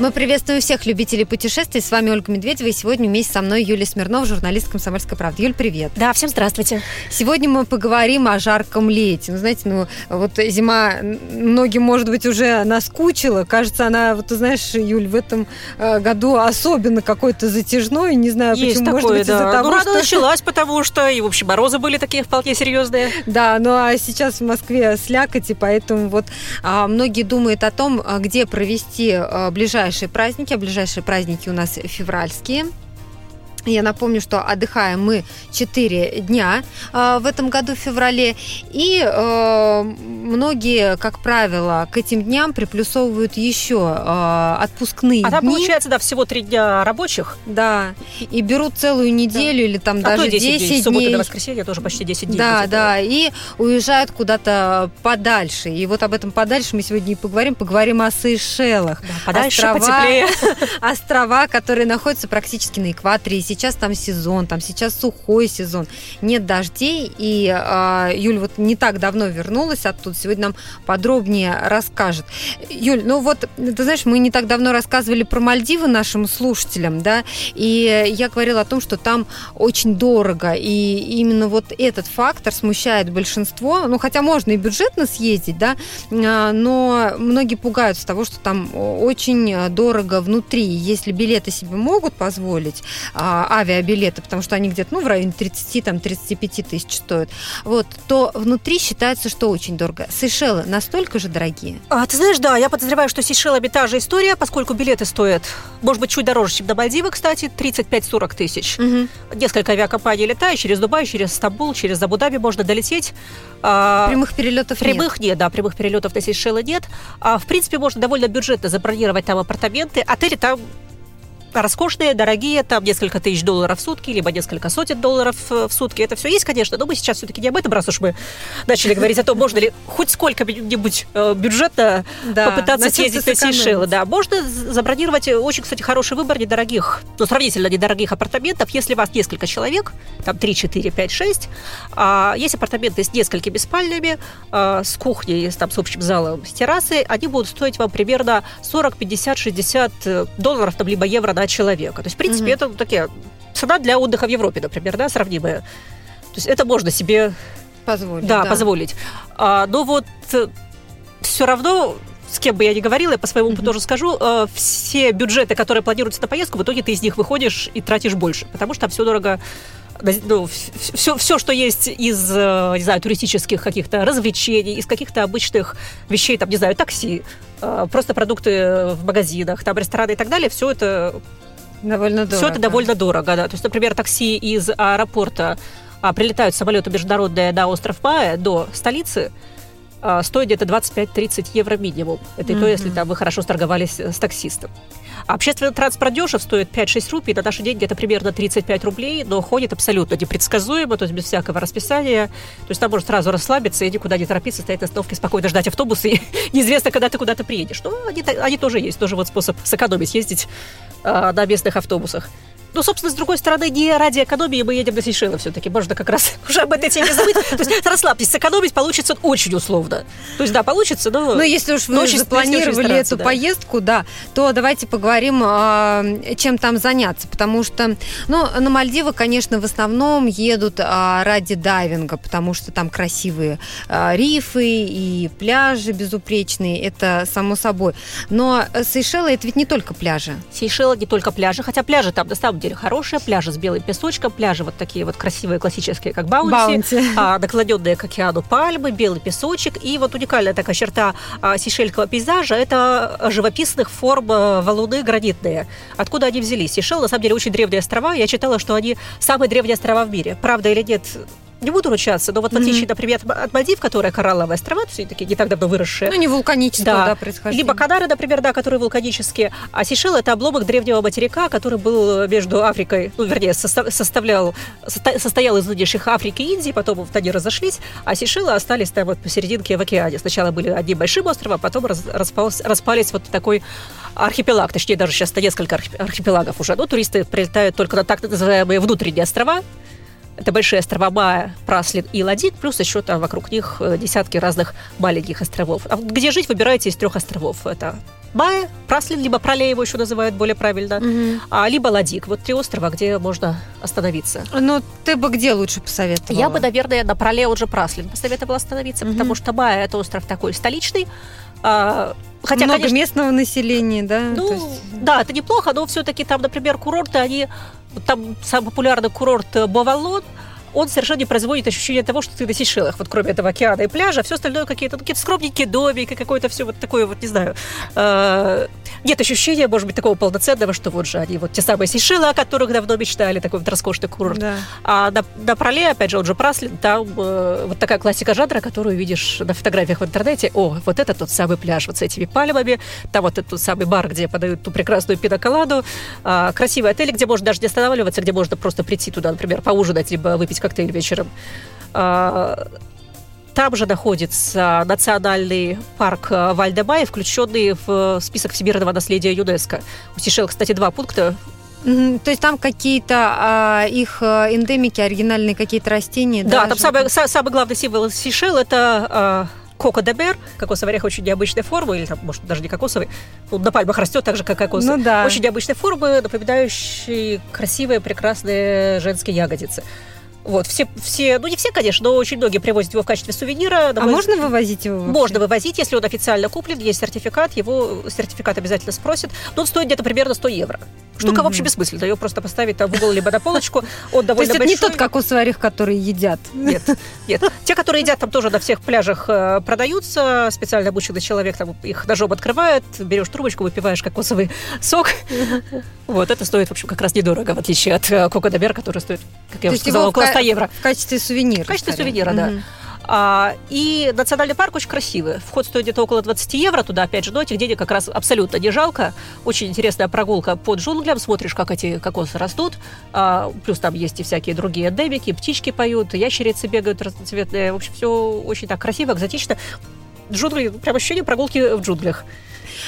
Мы приветствуем всех любителей путешествий. С вами Ольга Медведева. И сегодня вместе со мной Юлия Смирнова, журналист «Комсомольской правды». Юль, привет. Да, всем здравствуйте. Сегодня мы поговорим о жарком лете. Ну, знаете, ну, вот зима многим, может быть, уже наскучила. Кажется, она, вот ты знаешь, Юль, в этом э, году особенно какой-то затяжной. Не знаю, Есть почему. Такое, может быть, да. из-за того, ну, рано что... началась, потому что, и, в общем, морозы были такие вполне серьезные. Да, ну а сейчас в Москве слякоть, и поэтому вот а, многие думают о том, а, где провести а, ближайшие праздники. А ближайшие праздники у нас февральские. Я напомню, что отдыхаем мы 4 дня э, в этом году в феврале. И э, многие, как правило, к этим дням приплюсовывают еще э, отпускные А там, дни. получается, да, всего три дня рабочих. Да, и берут целую неделю или там а даже то 10, 10 дней. С субботы до воскресенья тоже почти 10 дней. Да, будет. да, и уезжают куда-то подальше. И вот об этом подальше мы сегодня и поговорим. Поговорим о Сейшелах. Да, подальше, Острова- потеплее. Острова, которые находятся практически на экваторе. И сейчас там сезон, там сейчас сухой сезон. Нет дождей. И а, Юль вот не так давно вернулась оттуда. Сегодня нам подробнее расскажет. Юль, ну вот, ты знаешь, мы не так давно рассказывали про Мальдивы нашим слушателям, да, и я говорила о том, что там очень дорого, и именно вот этот фактор смущает большинство, ну, хотя можно и бюджетно съездить, да, а, но многие пугаются того, что там очень дорого внутри. Если билеты себе могут позволить, а, авиабилеты, потому что они где-то, ну, в районе 30-35 тысяч стоят, вот, то внутри считается, что очень дорого. Сейшелы настолько же дорогие? А, ты знаешь, да, я подозреваю, что с Сейшелами та же история, поскольку билеты стоят, может быть, чуть дороже, чем до Мальдивы, кстати, 35-40 тысяч. Несколько авиакомпаний летают через Дубай, через Стамбул, через Абу-Даби можно долететь. А, Прямых перелетов нет. Прямых нет, да, прямых перелетов на Сейшелы нет. А, в принципе, можно довольно бюджетно забронировать там апартаменты. Отели там роскошные, дорогие, там несколько тысяч долларов в сутки, либо несколько сотен долларов э, в сутки. Это все есть, конечно, но мы сейчас все-таки не об этом, раз уж мы начали говорить о том, можно ли хоть сколько-нибудь э, бюджетно Да, попытаться съездить на. Сейшелы. Да, можно забронировать э, очень, кстати, хороший выбор недорогих, ну, сравнительно недорогих апартаментов, если вас несколько человек, там 3, 4, 5, 6, а, есть апартаменты с несколькими спальнями, с кухней, с, там, с общим залом, с террасой, они будут стоить вам примерно 40, 50, 60 э, долларов, там, либо евро на человека. То есть, в принципе, Мгм. это такие цена для отдыха в Европе, например, да, сравнимая. То есть это можно себе Позволить. да, позволить. А, но вот все равно, с кем бы я ни говорила, я по своему опыту Мгм. тоже скажу, э, все бюджеты, которые планируются на поездку, в итоге ты из них выходишь и тратишь больше, потому что там все дорого ну, все, все, что есть из, э, не знаю, туристических каких-то развлечений, из каких-то обычных вещей, там, не знаю, такси, э, просто продукты в магазинах, там, рестораны и так далее, все это Довольно дорого. все это довольно дорого, да. То есть, например, такси из аэропорта а, прилетают самолеты международные на остров Пая до столицы, стоит где-то 25-30 евро минимум. Это и то, если там вы хорошо сторговались э, с таксистом. А общественный транспорт дешев, стоит 5-6 рупий, на наши деньги это примерно 35 рублей, но ходит абсолютно непредсказуемо, то есть без всякого расписания. То есть там можно сразу расслабиться и никуда не торопиться, стоять на остановке, спокойно ждать автобус, и неизвестно, когда ты куда-то приедешь. Но они, та- они тоже есть, тоже вот способ сэкономить, ездить а, на местных автобусах. Ну, собственно, с другой стороны, не ради экономии мы едем на Сейшелы все-таки. Можно как раз уже об этой теме забыть. То есть расслабьтесь, сэкономить получится очень условно. То есть, да, получится, но... Ну, если уж вы очень- запланировали эту да. поездку, да, то давайте поговорим, а, чем там заняться. Потому что, ну, на Мальдивы, конечно, в основном едут а, ради дайвинга, потому что там красивые а, рифы и пляжи безупречные, это само собой. Но Сейшелы это ведь не только пляжи. Сейшелы не только пляжи, хотя пляжи там на самом деле хорошие, пляжи с белым песочком, пляжи вот такие вот красивые, классические, как Баунти, Баунти. а, наклоненные к океану пальмы, белый песочек. И вот уникальная такая черта а, сейшельского пейзажа – это живописных форм а, валуны гранитные. Откуда они взялись? Сейшел, на самом деле, очень древние острова. Я читала, что они самые древние острова в мире. Правда или нет, не буду ручаться, но вот в отличие, Мгм. например, от Мальдив, которые коралловые острова, все такие не так давно выросшие, Ну, не вулканического, Да. да, происхождения. либо Канары, например, да, которые вулканические, а Сейшел это обломок древнего материка, который был между Африкой, ну, вернее, состав- составлял, состо- состоял из нынешних Африки и Индии, потом вот они разошлись, а Сейшелы остались там вот посерединке в океане. Сначала были одним большим островом, а потом раз- распалось- распались вот такой архипелаг, точнее, даже сейчас несколько архи- архипелагов уже. Но туристы прилетают только на так называемые внутренние острова, Это большие острова Бая, Праслин и Ладик, плюс еще там вокруг них э, десятки разных маленьких островов. А где жить, выбирайте из трех островов. Это Бая, Праслин, либо Проле его еще называют более правильно, Мгм. а, либо Ладик. Вот три острова, где можно остановиться. Ну, ты бы где лучше посоветовала? Я бы, наверное, на Проле уже Праслин посоветовала остановиться, Мгм. потому что Бая – это остров такой столичный. а, Хотя, Много конечно, местного населения, да? ну, есть- да, это неплохо, но все-таки там, например, курорты, они... Там самый популярный курорт э, Бовалон, он совершенно не производит ощущение того, что ты на Сейшелах, вот кроме этого океана и пляжа, все остальное какие-то, ну, какие-то скромненькие домики, какое-то все вот такое вот, не знаю. э, нет ощущения, может быть, такого полноценного, что вот же они, вот те самые Сейшелы, о которых давно мечтали, такой вот роскошный курорт. Да. А на, на Проле, опять же, он же Праслин, там э, вот такая классика жанра, которую видишь на фотографиях в интернете. О, вот это тот самый пляж вот с этими пальмами, там вот этот самый бар, где подают ту прекрасную пиноколаду, а, красивый отель, где можно даже не останавливаться, где можно просто прийти туда, например, поужинать, либо выпить коктейль вечером. А, там же находится национальный парк э, Вальдемай, включенный в список всемирного наследия ЮНЕСКо. У Сейшел, кстати, два пункта. То есть там какие-то а, их а, эндемики, оригинальные какие-то растения, Да, да? там самый, са- самый главный символ Сейшел – это э, коко де бер, кокосовый орех очень необычной формы, или там, может, даже не кокосовый, ну, на пальмах растет так же, как кокос. Ну да. Очень необычной формы, напоминающие красивые, прекрасные женские ягодицы. Вот, все, все, ну не все, конечно, но очень многие привозят его в качестве сувенира. А мой можно вывозить его? вообще? можно вывозить, если он официально куплен, есть сертификат, его сертификат обязательно спросят. Но он стоит где-то примерно 100 евро. Штука, в общем, Мгм. бессмысленная. Ее просто поставить в угол либо на полочку. Он То есть это не большой. тот кокосовый орех, который едят? Нет, нет. Те, которые едят, там тоже на всех пляжах э, продаются. Специально обученный человек там их ножом открывает, берешь трубочку, выпиваешь кокосовый сок. Вот, это стоит, в общем, как раз недорого, в отличие от э, Бер, который стоит, как я уже сказала, около ка- 100 евро. В качестве сувенира. В качестве сувенира, да. А, и национальный парк очень красивый. Вход стоит где-то около 20 евро туда, опять же, но этих денег как раз абсолютно не жалко. Очень интересная прогулка под джунглям. Смотришь, как эти кокосы растут. А, плюс там есть и всякие другие эндемики, птички поют, ящерицы бегают разноцветные. В общем, все очень так красиво, экзотично. Джунгли, прям ощущение прогулки в джунглях.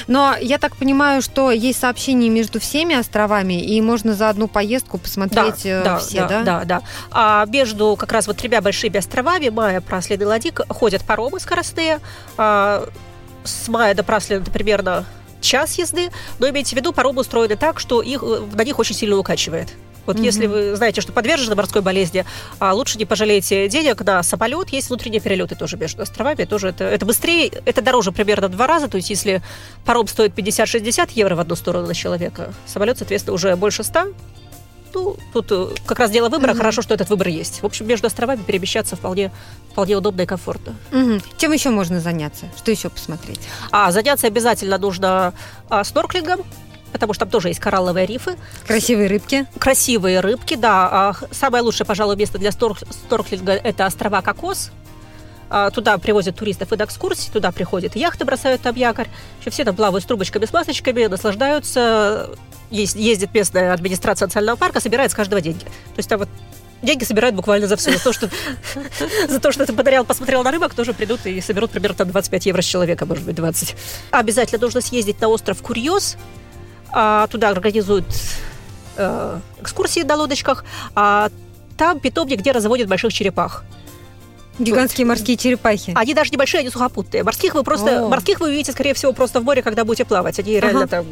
Но я так понимаю, что есть сообщение между всеми островами, и можно за одну поездку посмотреть э, все, да? да, да, да. А между как раз вот тремя большими островами, Майя, Праслин и Ладик, ходят паромы скоростные. А, с Майя до Праслина это примерно час езды, но имейте в виду, паромы устроены так, что их, э, на них очень сильно укачивает. Вот Мгм. если вы знаете, что подвержены морской болезни, а лучше не пожалейте денег на самолет. Есть внутренние перелеты тоже между островами. Тоже это, это быстрее, это дороже примерно в два раза. То есть если паром стоит 50-60 евро в одну сторону на человека, самолет, соответственно, уже больше 100. Ну, тут э, как раз дело выбора. Мгм. Хорошо, что этот выбор есть. В общем, между островами перемещаться вполне, вполне удобно и комфортно. Мгм. Чем еще можно заняться? Что еще посмотреть? А заняться обязательно нужно а, снорклингом, потому что там тоже есть коралловые рифы. Красивые рыбки. Красивые рыбки, да. А, Самое лучшее, пожалуй, место для стор- сторклинга – это острова Кокос. А, Туда привозят туристов и на экскурсии, туда приходят яхты, бросают там якорь. Еще все там плавают с трубочками, с масочками, наслаждаются. Ездит местная администрация национального парка, собирает с каждого деньги. То есть там вот деньги собирают буквально за все. За то, что, за то, что ты подарил, посмотрел на рыбок, тоже придут и соберут примерно там 25 евро с человека, может быть, 20. Обязательно нужно съездить на остров Курьез. А, Туда организуют э, экскурсии на лодочках. А там питомник, где разводят больших черепах. Гигантские морские черепахи. Они даже небольшие, они сухопутные. Морских вы просто, О. морских вы увидите, скорее всего, просто в море, когда будете плавать. Они реально Ага. там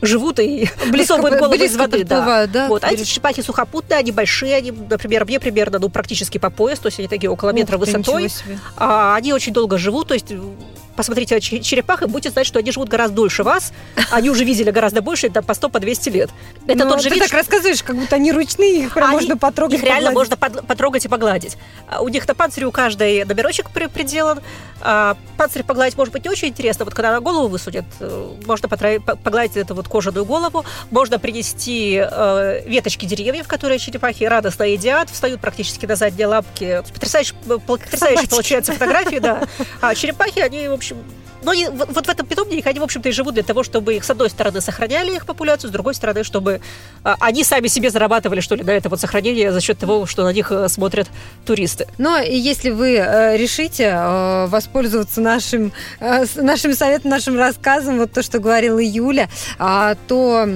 живут и высовывают голову из воды. Да. да? Вот, а эти черепахи сухопутные, они большие, они, например, мне примерно, ну, практически по пояс, то есть они такие около метра Ух высотой. А, они очень долго живут, то есть посмотрите черепах и будете знать, что они живут гораздо дольше вас. Они уже видели гораздо больше, там, по 100, по 200 лет. Это Ну, тот же ты вид, так что- рассказываешь, как будто они ручные, их прям они- можно потрогать. Их реально погладить. можно потрогать и погладить. А У них на панцире у каждой номерочек при- приделан. А, Панцирь погладить может быть не очень интересно. Вот когда на голову высунет, э, можно погладить эту вот кожаную голову. Можно принести э, веточки деревьев, которые черепахи радостно едят, встают практически на задние лапки. Потрясающе, пол- потрясающие Собачки. получаются фотографии, да. А черепахи, они, в общем, но и вот, в этом питомнике они, в общем-то, и живут для того, чтобы их, с одной стороны, сохраняли их популяцию, с другой стороны, чтобы а, они сами себе зарабатывали, что ли, на это вот сохранение за счет того, что на них э, смотрят туристы. Но если вы э, решите э, воспользоваться нашим, нашим советом, нашим рассказом, вот то, что говорила Юля, э, то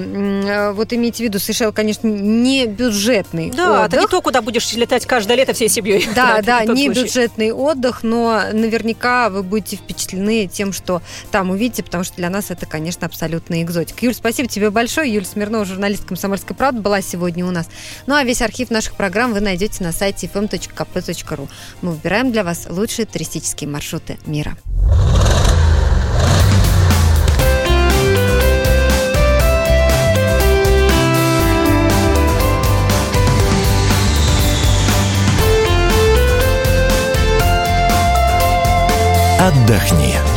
вот имейте в виду, Сейшел, конечно, не бюджетный Да, отдых. это не то, куда будешь летать каждое лето всей семьей. Да, да, не случай. бюджетный отдых, но наверняка вы будете впечатлены тем, что там увидите, потому что для нас это, конечно, абсолютная экзотика. Юль, спасибо тебе большое. Юль Смирнова, журналист «Комсомольской правды», была сегодня у нас. Ну а весь архив наших программ вы найдете на сайте fm.kp.ru. Мы выбираем для вас лучшие туристические маршруты мира. Отдохни.